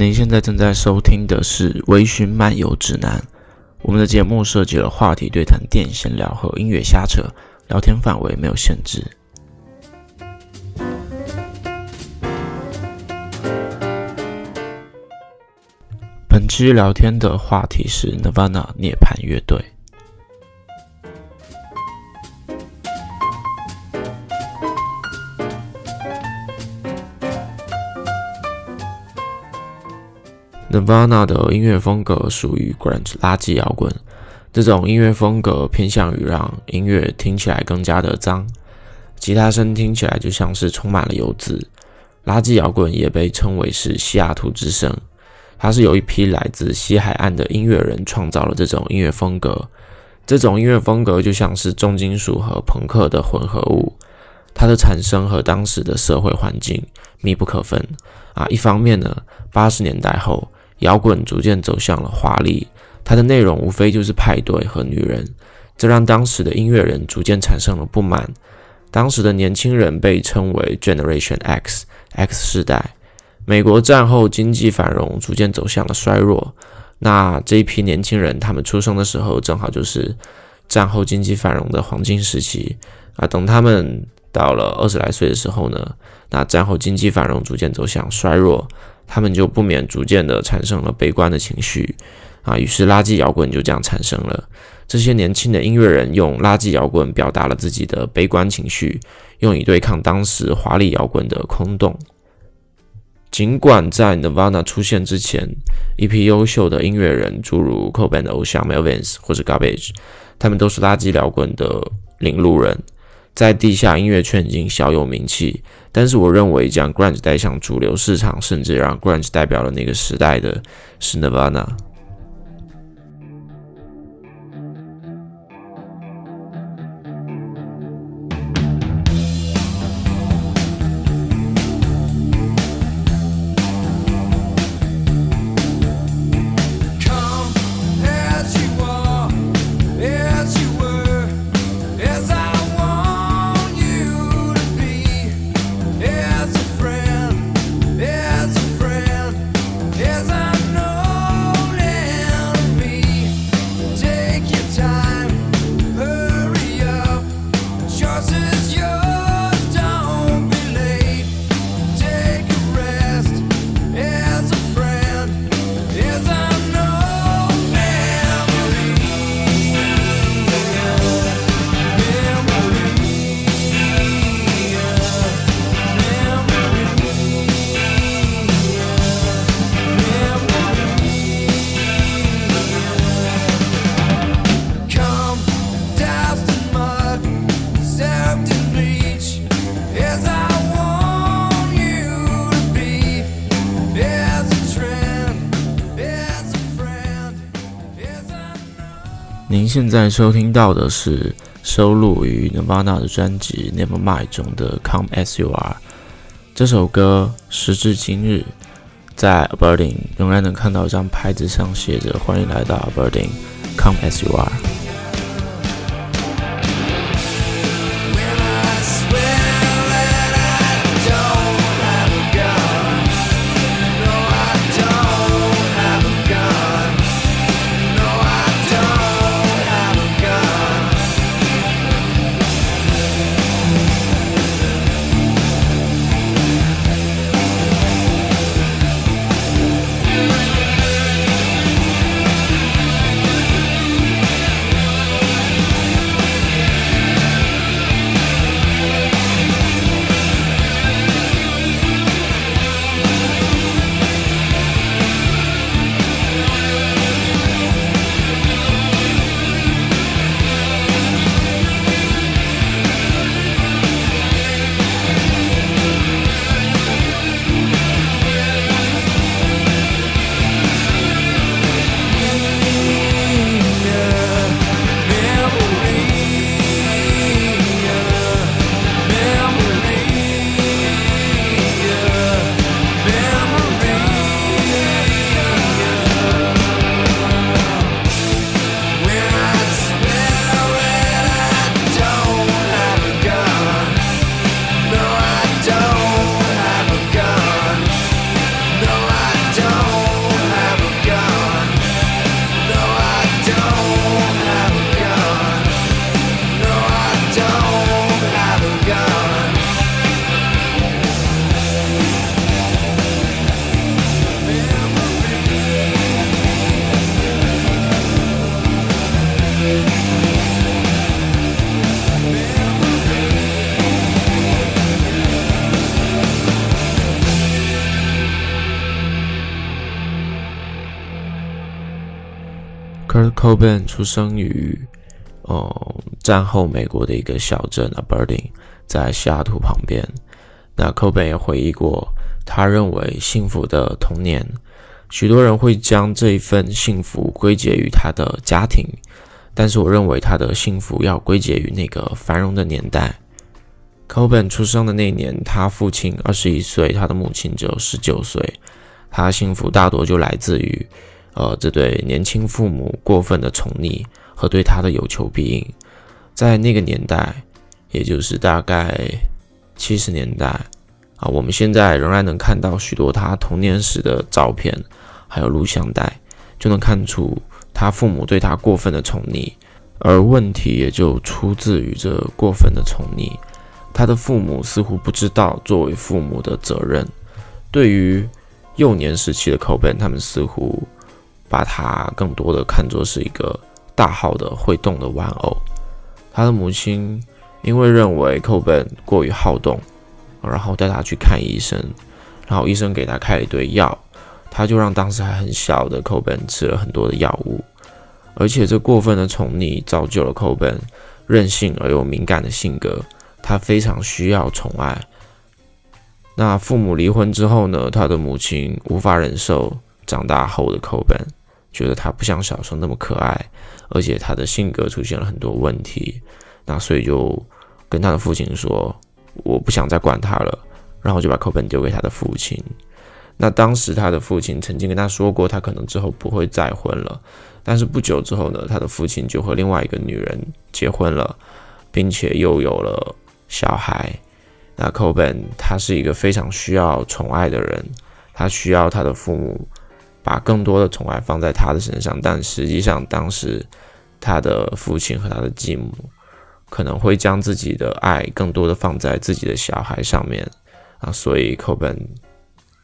您现在正在收听的是《微醺漫游指南》。我们的节目涉及了话题对谈、电闲聊和音乐瞎扯，聊天范围没有限制。本期聊天的话题是 Nirvana 涅槃乐队。Nirvana 的音乐风格属于 grunge 垃圾摇滚，这种音乐风格偏向于让音乐听起来更加的脏，吉他声听起来就像是充满了油渍。垃圾摇滚也被称为是西雅图之声，它是由一批来自西海岸的音乐人创造了这种音乐风格。这种音乐风格就像是重金属和朋克的混合物，它的产生和当时的社会环境密不可分啊。一方面呢，八十年代后。摇滚逐渐走向了华丽，它的内容无非就是派对和女人，这让当时的音乐人逐渐产生了不满。当时的年轻人被称为 Generation X，X 世代。美国战后经济繁荣逐渐走向了衰弱，那这一批年轻人，他们出生的时候正好就是战后经济繁荣的黄金时期啊。等他们到了二十来岁的时候呢，那战后经济繁荣逐渐走向衰弱。他们就不免逐渐的产生了悲观的情绪啊，于是垃圾摇滚就这样产生了。这些年轻的音乐人用垃圾摇滚表达了自己的悲观情绪，用以对抗当时华丽摇滚的空洞。尽管在 Nirvana 出现之前，一批优秀的音乐人，诸如 Cobain 的偶像 Melvins 或者 Garbage，他们都是垃圾摇滚的领路人。在地下音乐圈已经小有名气，但是我认为将 grunge 带向主流市场，甚至让 grunge 代表了那个时代的是 Nirvana。现在收听到的是收录于 Nirvana 的专辑《Nevermind》中的《Come As You Are》。这首歌时至今日，在 Aberdeen 仍然能看到一张牌子上写着“欢迎来到 Aberdeen，Come As You Are”。Kurt Cobain 出生于呃战后美国的一个小镇，A Birding，在西雅图旁边。那 Cobain 也回忆过，他认为幸福的童年，许多人会将这一份幸福归结于他的家庭，但是我认为他的幸福要归结于那个繁荣的年代。Cobain 出生的那年，他父亲二十一岁，他的母亲只有十九岁。他幸福大多就来自于，呃，这对年轻父母过分的宠溺和对他的有求必应。在那个年代，也就是大概七十年代啊，我们现在仍然能看到许多他童年时的照片，还有录像带，就能看出他父母对他过分的宠溺，而问题也就出自于这过分的宠溺。他的父母似乎不知道作为父母的责任，对于。幼年时期的 Coben，他们似乎把他更多的看作是一个大号的会动的玩偶。他的母亲因为认为寇本过于好动，然后带他去看医生，然后医生给他开了一堆药，他就让当时还很小的寇本吃了很多的药物，而且这过分的宠溺造就了寇本任性而又敏感的性格，他非常需要宠爱。那父母离婚之后呢？他的母亲无法忍受长大后的寇本觉得他不像小时候那么可爱，而且他的性格出现了很多问题。那所以就跟他的父亲说：“我不想再管他了。”然后就把 Coben 丢给他的父亲。那当时他的父亲曾经跟他说过，他可能之后不会再婚了。但是不久之后呢，他的父亲就和另外一个女人结婚了，并且又有了小孩。那 Coben 他是一个非常需要宠爱的人，他需要他的父母把更多的宠爱放在他的身上，但实际上当时他的父亲和他的继母可能会将自己的爱更多的放在自己的小孩上面啊，所以 Coben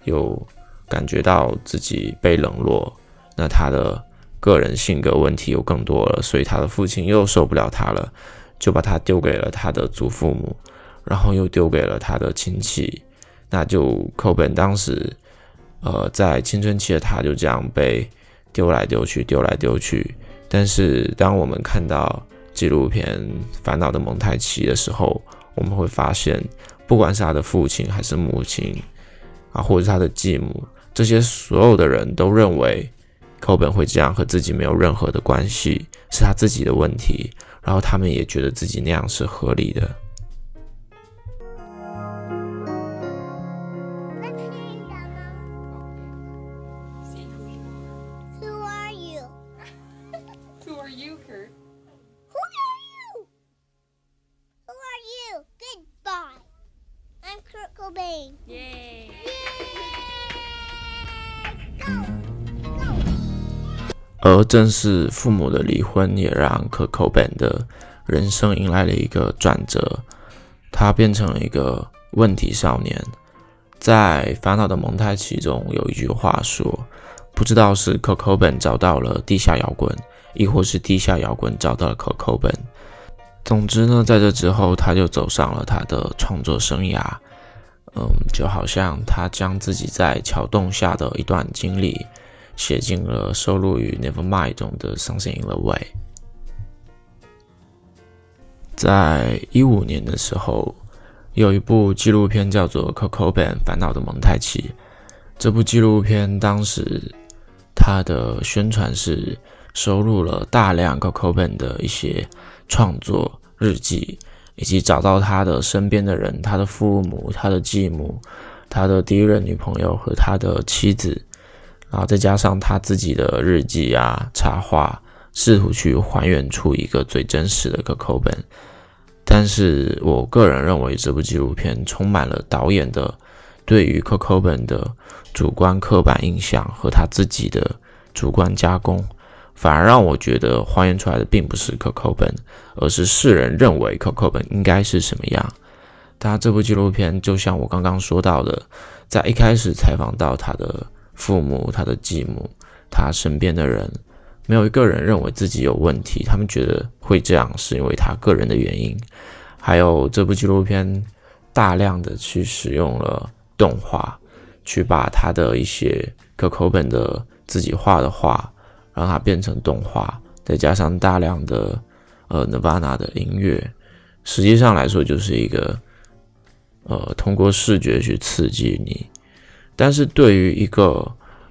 又感觉到自己被冷落，那他的个人性格问题又更多了，所以他的父亲又受不了他了，就把他丢给了他的祖父母。然后又丢给了他的亲戚，那就寇本当时，呃，在青春期的他就这样被丢来丢去，丢来丢去。但是当我们看到纪录片《烦恼的蒙太奇》的时候，我们会发现，不管是他的父亲还是母亲，啊，或者是他的继母，这些所有的人都认为寇本会这样和自己没有任何的关系，是他自己的问题。然后他们也觉得自己那样是合理的。而正是父母的离婚，也让可口本的人生迎来了一个转折，他变成了一个问题少年。在《烦恼的蒙太奇》中有一句话说：“不知道是可口本找到了地下摇滚，亦或是地下摇滚找到了可口本。”总之呢，在这之后，他就走上了他的创作生涯。嗯，就好像他将自己在桥洞下的一段经历。写进了收录于《Nevermind》中的《Something in the Way》。在一五年的时候，有一部纪录片叫做《Coco Ben 烦恼的蒙太奇》。这部纪录片当时它的宣传是收录了大量 Coco Ben 的一些创作日记，以及找到他的身边的人，他的父母、他的继母、他的第一任女朋友和他的妻子。然后再加上他自己的日记啊、插画，试图去还原出一个最真实的 Coco 本。但是我个人认为这部纪录片充满了导演的对于 Coco 本的主观刻板印象和他自己的主观加工，反而让我觉得还原出来的并不是 Coco 本，而是世人认为 Coco 本应该是什么样。他这部纪录片就像我刚刚说到的，在一开始采访到他的。父母、他的继母、他身边的人，没有一个人认为自己有问题。他们觉得会这样是因为他个人的原因。还有这部纪录片大量的去使用了动画，去把他的一些可口本的自己画的画，让它变成动画，再加上大量的呃 Nirvana 的音乐，实际上来说就是一个呃通过视觉去刺激你。但是对于一个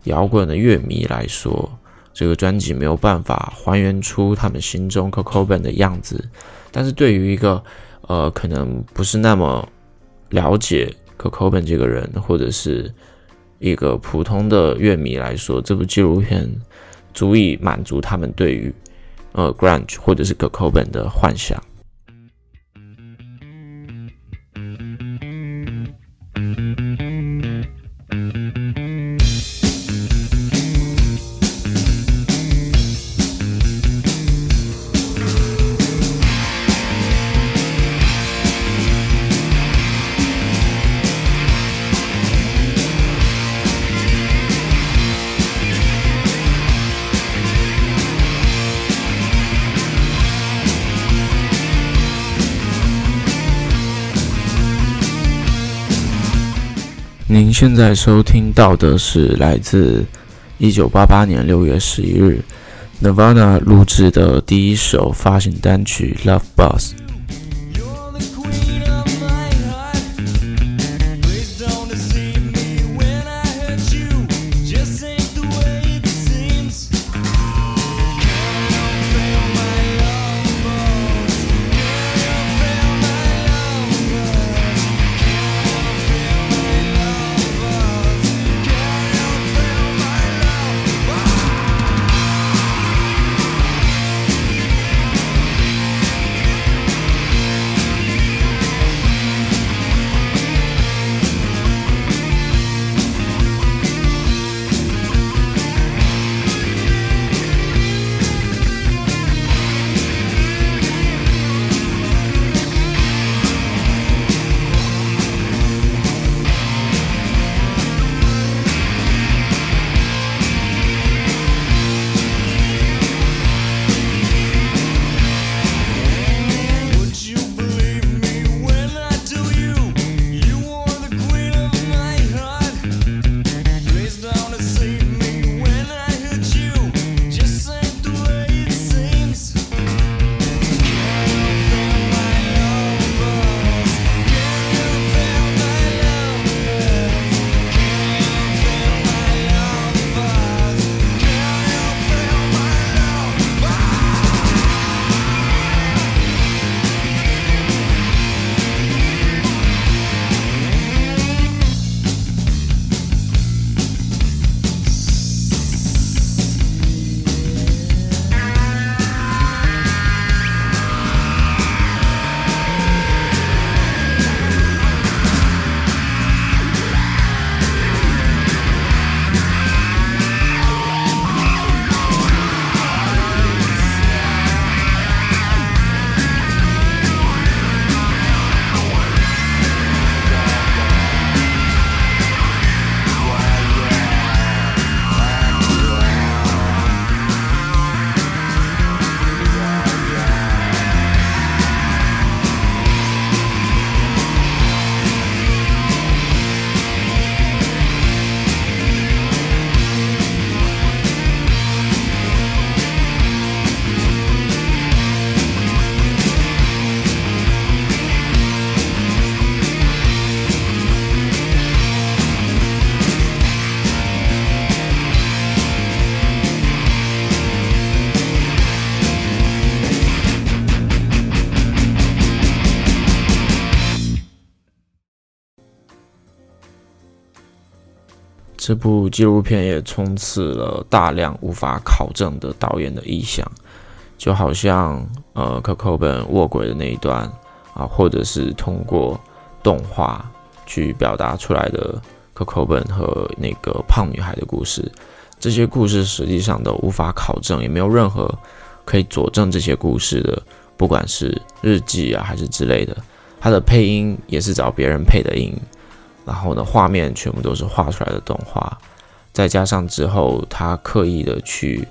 摇滚的乐迷来说，这个专辑没有办法还原出他们心中 Cocoban 的样子。但是对于一个呃可能不是那么了解 Cocoban 这个人，或者是一个普通的乐迷来说，这部纪录片足以满足他们对于呃 Grunge 或者是 Cocoban 的幻想。现在收听到的是来自一九八八年六月十一日 Nirvana 录制的第一首发行单曲《Love Boss》。这部纪录片也充斥了大量无法考证的导演的意向，就好像呃，可口本卧轨的那一段啊，或者是通过动画去表达出来的可口本和那个胖女孩的故事，这些故事实际上都无法考证，也没有任何可以佐证这些故事的，不管是日记啊还是之类的，它的配音也是找别人配的音。然后呢，画面全部都是画出来的动画，再加上之后他刻意的去，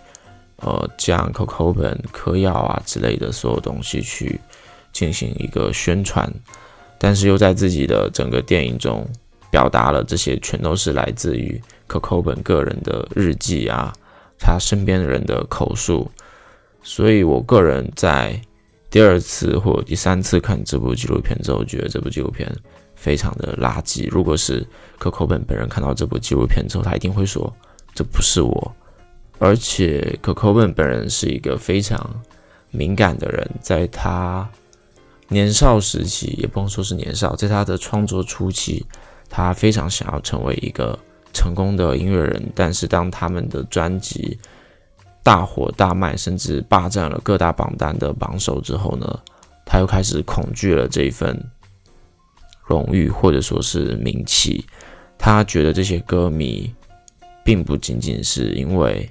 呃，将 Coco 本、嗑药啊之类的所有东西去进行一个宣传，但是又在自己的整个电影中表达了这些全都是来自于 Coco 本个人的日记啊，他身边的人的口述，所以我个人在第二次或第三次看这部纪录片之后，觉得这部纪录片非常的垃圾。如果是可口本本人看到这部纪录片之后，他一定会说这不是我。而且可口本本人是一个非常敏感的人，在他年少时期，也不能说是年少，在他的创作初期，他非常想要成为一个成功的音乐人。但是当他们的专辑，大火大卖，甚至霸占了各大榜单的榜首之后呢，他又开始恐惧了这一份荣誉或者说是名气。他觉得这些歌迷并不仅仅是因为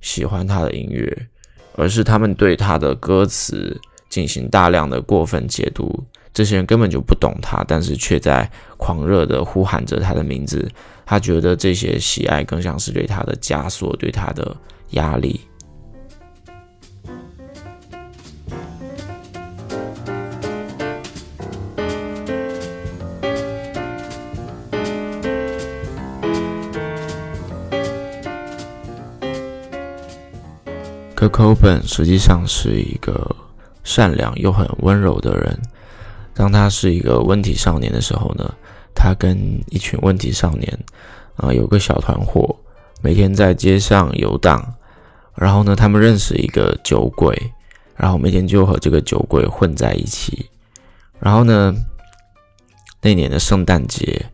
喜欢他的音乐，而是他们对他的歌词进行大量的过分解读。这些人根本就不懂他，但是却在狂热的呼喊着他的名字。他觉得这些喜爱更像是对他的枷锁，对他的。压力。可口本实际上是一个善良又很温柔的人。当他是一个问题少年的时候呢，他跟一群问题少年啊有个小团伙，每天在街上游荡。然后呢，他们认识一个酒鬼，然后每天就和这个酒鬼混在一起。然后呢，那年的圣诞节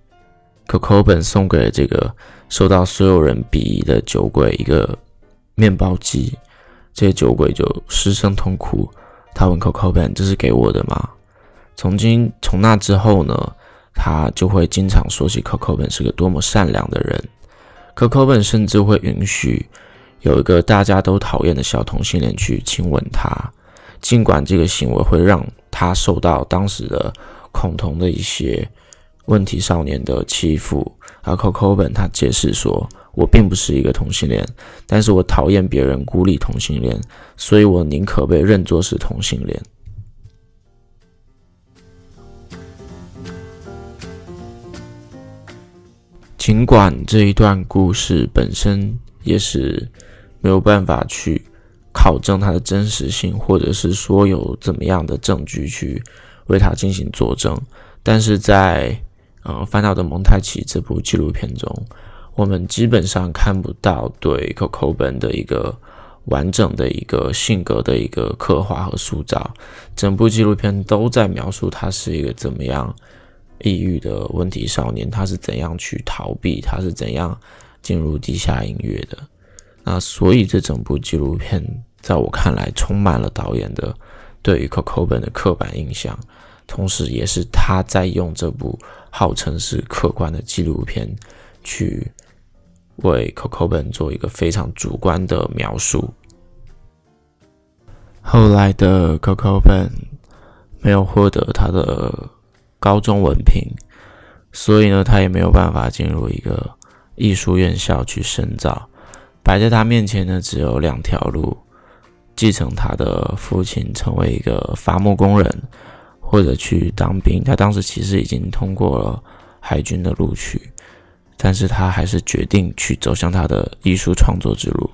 ，Coco 本送给了这个受到所有人鄙夷的酒鬼一个面包机。这些酒鬼就失声痛哭。他问 Cocoben：“：“ 这是给我的吗？”从今从那之后呢，他就会经常说起 Cocoben 是个多么善良的人。Coco 本甚至会允许。有一个大家都讨厌的小同性恋去亲吻他，尽管这个行为会让他受到当时的恐同的一些问题少年的欺负。而 Coco 本他解释说：“我并不是一个同性恋，但是我讨厌别人孤立同性恋，所以我宁可被认作是同性恋。”尽管这一段故事本身也是。没有办法去考证它的真实性，或者是说有怎么样的证据去为它进行佐证。但是在嗯《烦恼的蒙太奇》这部纪录片中，我们基本上看不到对 Coco Ben 的一个完整的一个性格的一个刻画和塑造。整部纪录片都在描述他是一个怎么样抑郁的问题少年，他是怎样去逃避，他是怎样进入地下音乐的。那所以这整部纪录片在我看来充满了导演的对于 Coco Ben 的刻板印象，同时也是他在用这部号称是客观的纪录片去为 Coco 本做一个非常主观的描述。后来的 Coco 本没有获得他的高中文凭，所以呢，他也没有办法进入一个艺术院校去深造。摆在他面前呢，只有两条路：继承他的父亲，成为一个伐木工人，或者去当兵。他当时其实已经通过了海军的录取，但是他还是决定去走向他的艺术创作之路。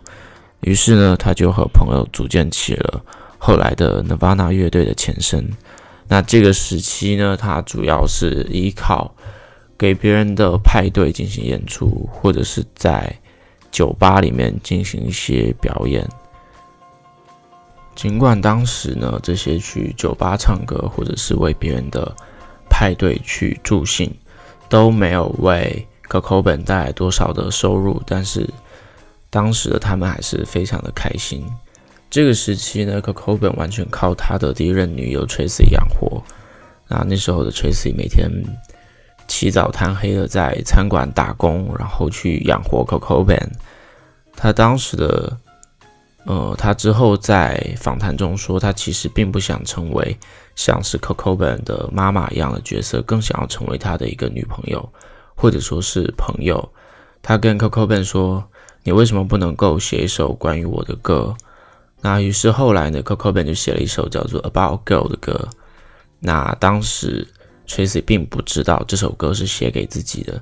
于是呢，他就和朋友组建起了后来的 Nirvana 乐队的前身。那这个时期呢，他主要是依靠给别人的派对进行演出，或者是在酒吧里面进行一些表演，尽管当时呢，这些去酒吧唱歌或者是为别人的派对去助兴，都没有为可口本带来多少的收入，但是当时的他们还是非常的开心。这个时期呢，可口本完全靠他的第一任女友 Tracy 养活。那那时候的 Tracy 每天。起早贪黑的在餐馆打工，然后去养活 Coco Ben。他当时的，呃，他之后在访谈中说，他其实并不想成为像是 Coco Ben 的妈妈一样的角色，更想要成为他的一个女朋友，或者说是朋友。他跟 Coco Ben 说：“你为什么不能够写一首关于我的歌？”那于是后来呢，Coco Ben 就写了一首叫做《About Girl》的歌。那当时。Tracy 并不知道这首歌是写给自己的，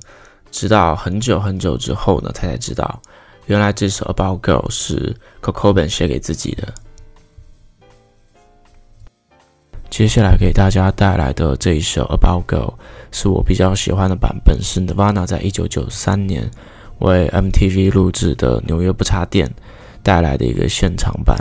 直到很久很久之后呢，他才知道，原来这首《About Girl》是 Coco Ben 写给自己的。接下来给大家带来的这一首《About Girl》是我比较喜欢的版本，是 Nirvana 在一九九三年为 MTV 录制的《纽约不插电》带来的一个现场版。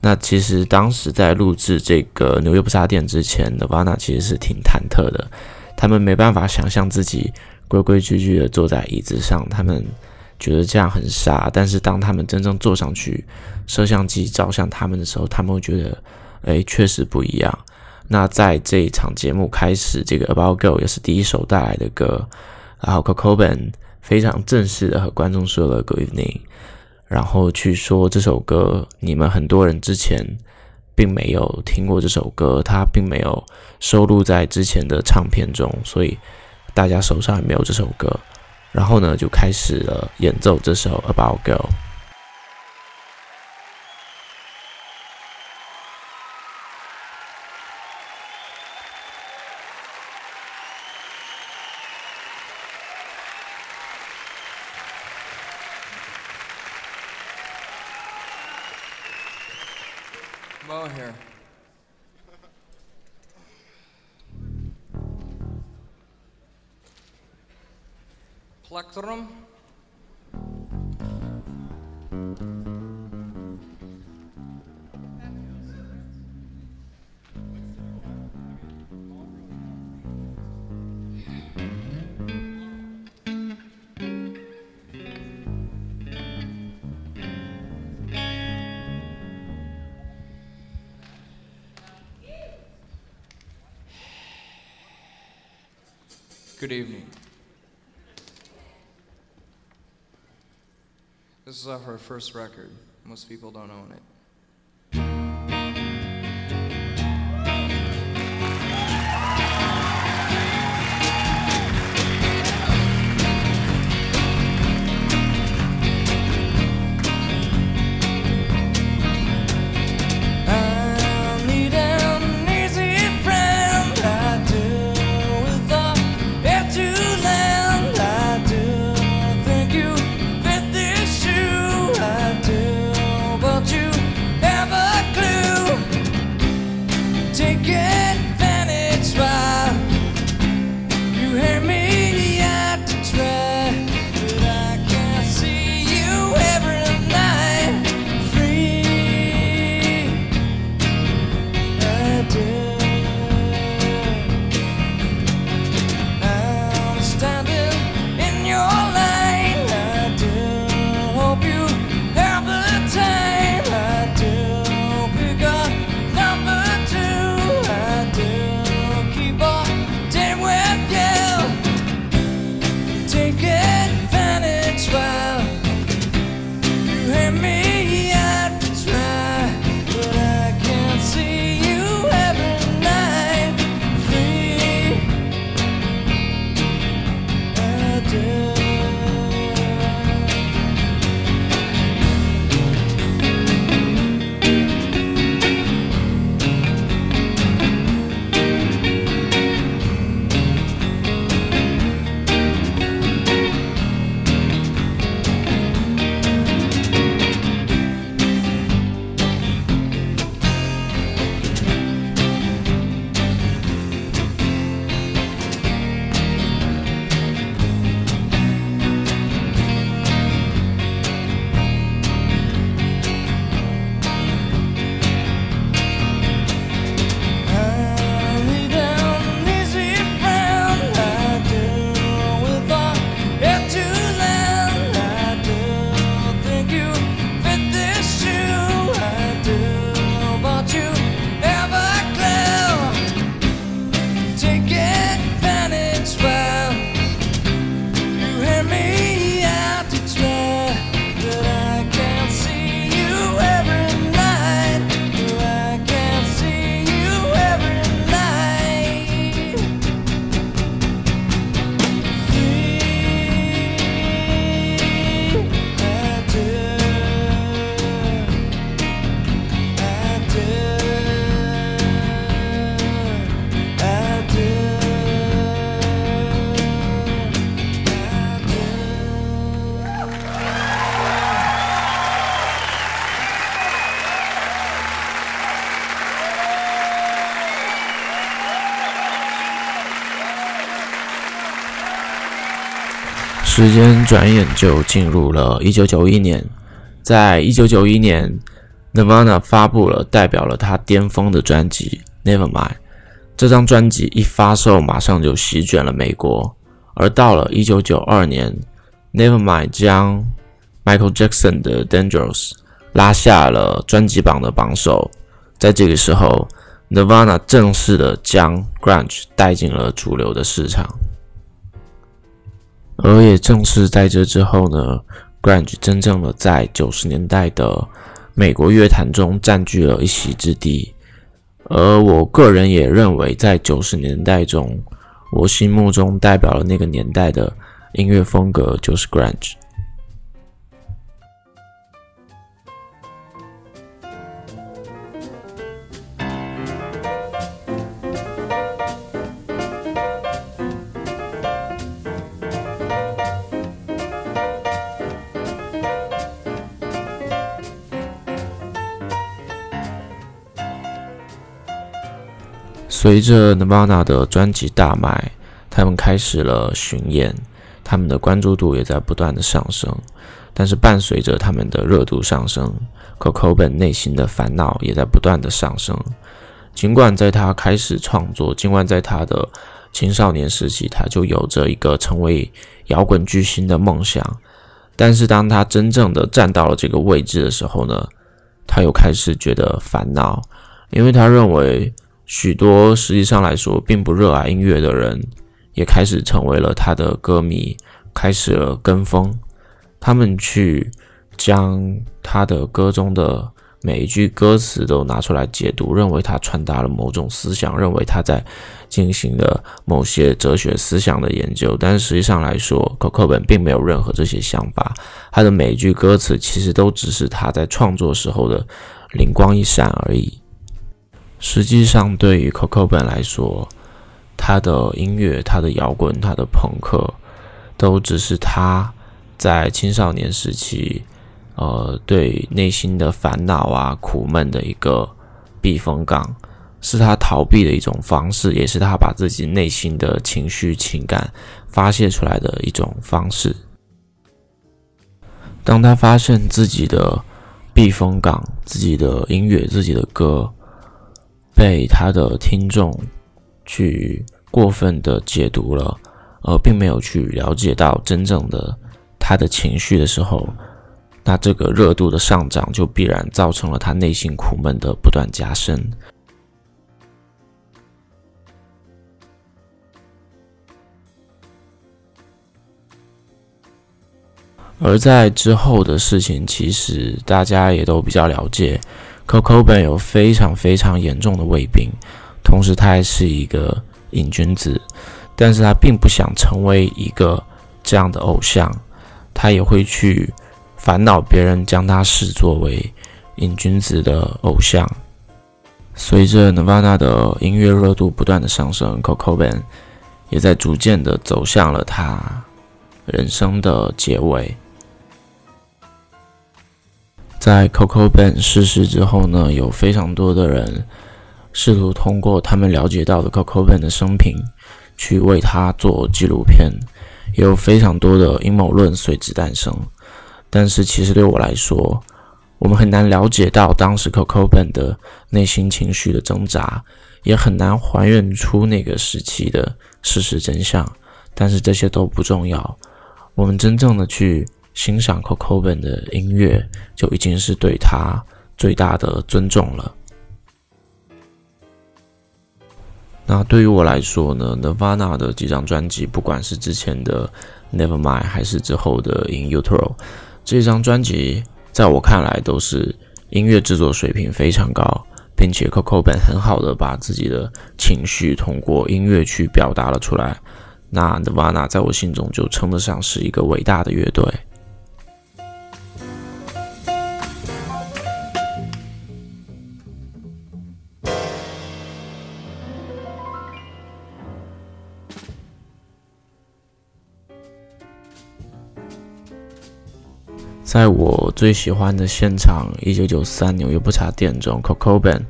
那其实当时在录制这个《纽约不插电》之前，Nirvana 其实是挺忐忑的，他们没办法想象自己规规矩矩的坐在椅子上，他们觉得这样很傻。但是当他们真正坐上去，摄像机照向他们的时候，他们会觉得，哎，确实不一样。那在这一场节目开始，这个《About Girl》也是第一首带来的歌，然后 Cocoban 非常正式的和观众说了 Good evening，然后去说这首歌，你们很多人之前并没有听过这首歌，它并没有收录在之前的唱片中，所以大家手上也没有这首歌。然后呢，就开始了演奏这首《About Girl》。First record. Most people don't own it. 时间转眼就进入了一九九一年，在一九九一年，Nirvana 发布了代表了他巅峰的专辑《Nevermind》。这张专辑一发售，马上就席卷了美国。而到了一九九二年，《Nevermind》将 Michael Jackson 的《Dangerous》拉下了专辑榜的榜首。在这个时候，Nirvana 正式的将 Grunge 带进了主流的市场。而也正是在这之后呢，Grunge 真正的在九十年代的美国乐坛中占据了一席之地。而我个人也认为，在九十年代中，我心目中代表了那个年代的音乐风格就是 Grunge。随着 Nirvana 的专辑大卖，他们开始了巡演，他们的关注度也在不断的上升。但是伴随着他们的热度上升，Cobain 内心的烦恼也在不断的上升。尽管在他开始创作，尽管在他的青少年时期，他就有着一个成为摇滚巨星的梦想，但是当他真正的站到了这个位置的时候呢，他又开始觉得烦恼，因为他认为。许多实际上来说并不热爱音乐的人，也开始成为了他的歌迷，开始了跟风。他们去将他的歌中的每一句歌词都拿出来解读，认为他传达了某种思想，认为他在进行了某些哲学思想的研究。但实际上来说，可可本并没有任何这些想法。他的每一句歌词其实都只是他在创作时候的灵光一闪而已。实际上，对于 Coco 本来说，他的音乐、他的摇滚、他的朋克，都只是他在青少年时期，呃，对内心的烦恼啊、苦闷的一个避风港，是他逃避的一种方式，也是他把自己内心的情绪、情感发泄出来的一种方式。当他发现自己的避风港、自己的音乐、自己的歌，被他的听众去过分的解读了，而并没有去了解到真正的他的情绪的时候，那这个热度的上涨就必然造成了他内心苦闷的不断加深。而在之后的事情，其实大家也都比较了解。Coco Ben 有非常非常严重的胃病，同时他还是一个瘾君子，但是他并不想成为一个这样的偶像，他也会去烦恼别人将他视作为瘾君子的偶像。随着 Nirvana 的音乐热度不断的上升，Coco Ben 也在逐渐的走向了他人生的结尾。在 Coco Ben 逝世之后呢，有非常多的人试图通过他们了解到的 Coco Ben 的生平去为他做纪录片，也有非常多的阴谋论随之诞生。但是，其实对我来说，我们很难了解到当时 Coco Ben 的内心情绪的挣扎，也很难还原出那个时期的事实真相。但是这些都不重要，我们真正的去。欣赏 Coco Ben 的音乐就已经是对他最大的尊重了。那对于我来说呢，Nirvana 的几张专辑，不管是之前的 Nevermind 还是之后的 In Utero，这张专辑在我看来都是音乐制作水平非常高，并且 Coco Ben 很好的把自己的情绪通过音乐去表达了出来。那 Nirvana 在我心中就称得上是一个伟大的乐队。在我最喜欢的现场，一九九三纽约不查店中，Coco Ben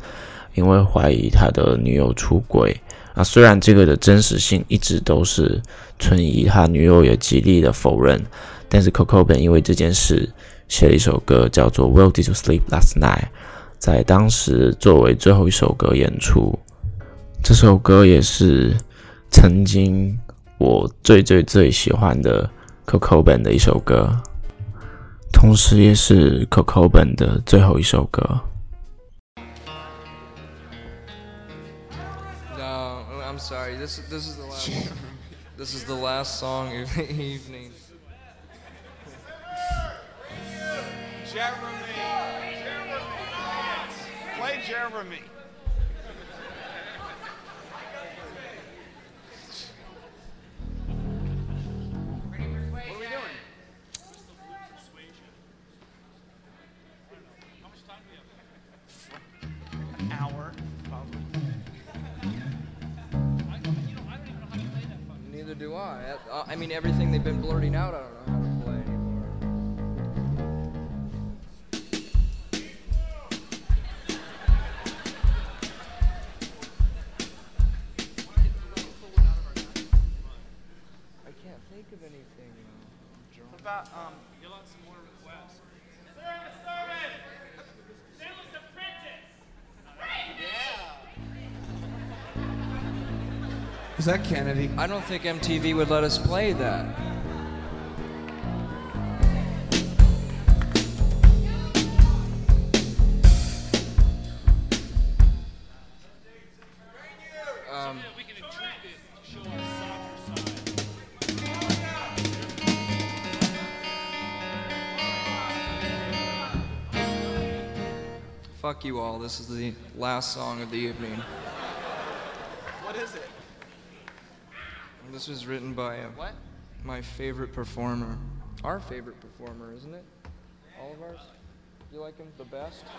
因为怀疑他的女友出轨啊虽然这个的真实性一直都是存疑，他女友也极力的否认，但是 Coco Ben 因为这件事写了一首歌，叫做《Where Did You Sleep Last Night》，在当时作为最后一首歌演出。这首歌也是曾经我最最最喜欢的 Coco Ben 的一首歌，同时也是 Coco Ben 的最后一首歌。I'm sorry. This this is the last. this is the last song of the evening. Jeremy. Play Jeremy. I. I. I mean, everything they've been blurting out, I don't know how to play anymore. I can't think of anything. uh, What about um? Is that Kennedy? I don't think MTV would let us play that. Um, fuck you all. This is the last song of the evening. What is it? This was written by uh, What? my favorite performer. Our favorite performer, isn't it? All of ours? You like him the best?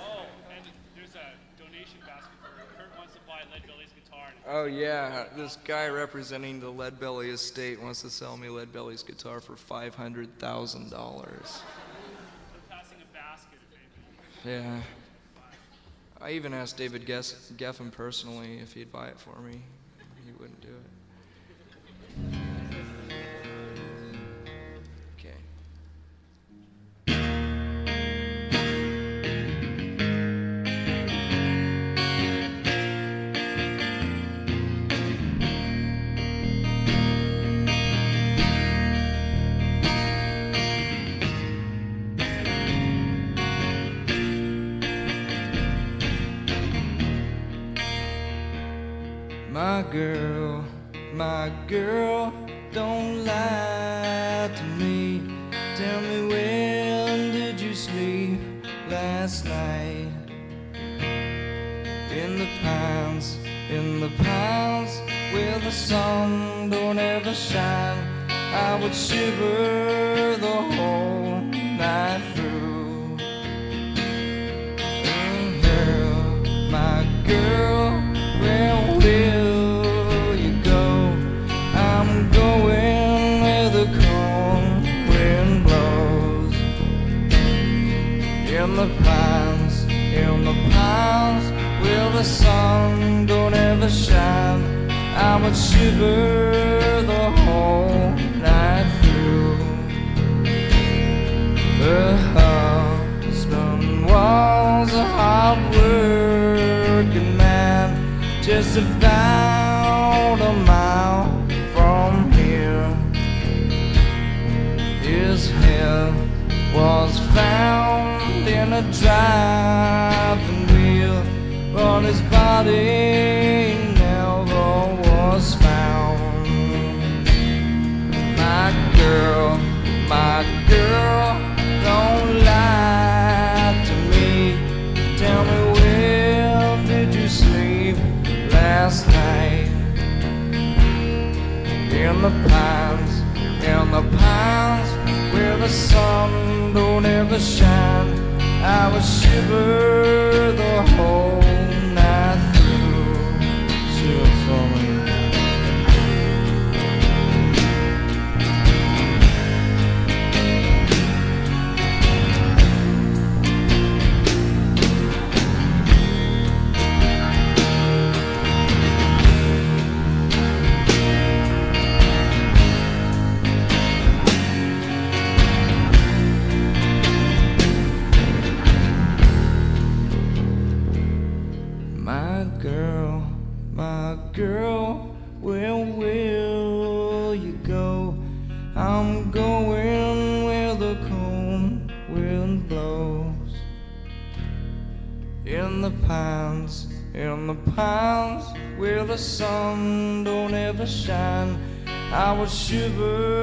Oh, and there's a donation basket for Kurt wants to buy Lead Belly's guitar. And Oh yeah, this guy representing the Lead Belly estate wants to sell me Lead Belly's guitar for five hundred thousand dollars. passing a basket. Yeah. I even asked David Gess- Geffen personally if he'd buy it for me. He wouldn't do it. My girl, my girl, don't lie to me. Tell me when did you sleep last night? In the pines, in the pines, where the sun don't ever shine. I would shiver the whole sun don't ever shine. I would shiver the whole night through. Her husband was a hard working man, just about a mile from here. His head was found in a his body never was found. My girl, my girl, don't lie to me. Tell me where did you sleep last night? In the pines, in the pines, where the sun don't ever shine. I would shiver the whole I would shiver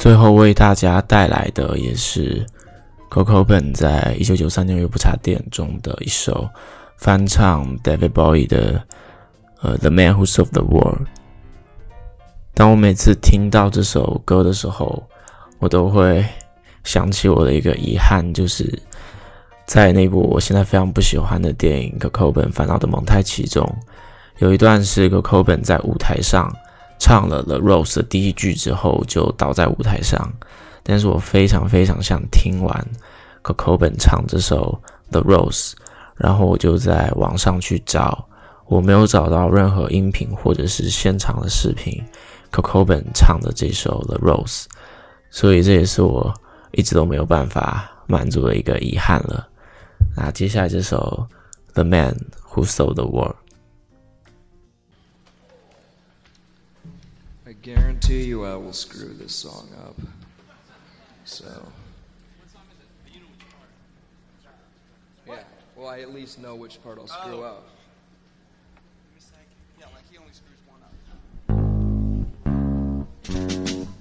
最后为大家带来的也是 Coco 本在一九九三年《乐不插电》中的一首翻唱 David Bowie 的呃《The Man Who Sold the World》。当我每次听到这首歌的时候，我都会想起我的一个遗憾，就是在那部我现在非常不喜欢的电影《Coco 本烦恼的蒙太奇》中，有一段是 Coco 本在舞台上。唱了《The Rose》的第一句之后，就倒在舞台上。但是我非常非常想听完 Coco 本唱这首《The Rose》，然后我就在网上去找，我没有找到任何音频或者是现场的视频 Coco 本唱的这首《The Rose》，所以这也是我一直都没有办法满足的一个遗憾了。那接下来这首《The Man Who Sold the World》。Guarantee you I will screw this song up. So. Yeah, well, I at least know which part I'll screw oh. up. Yeah, like he only screws one up.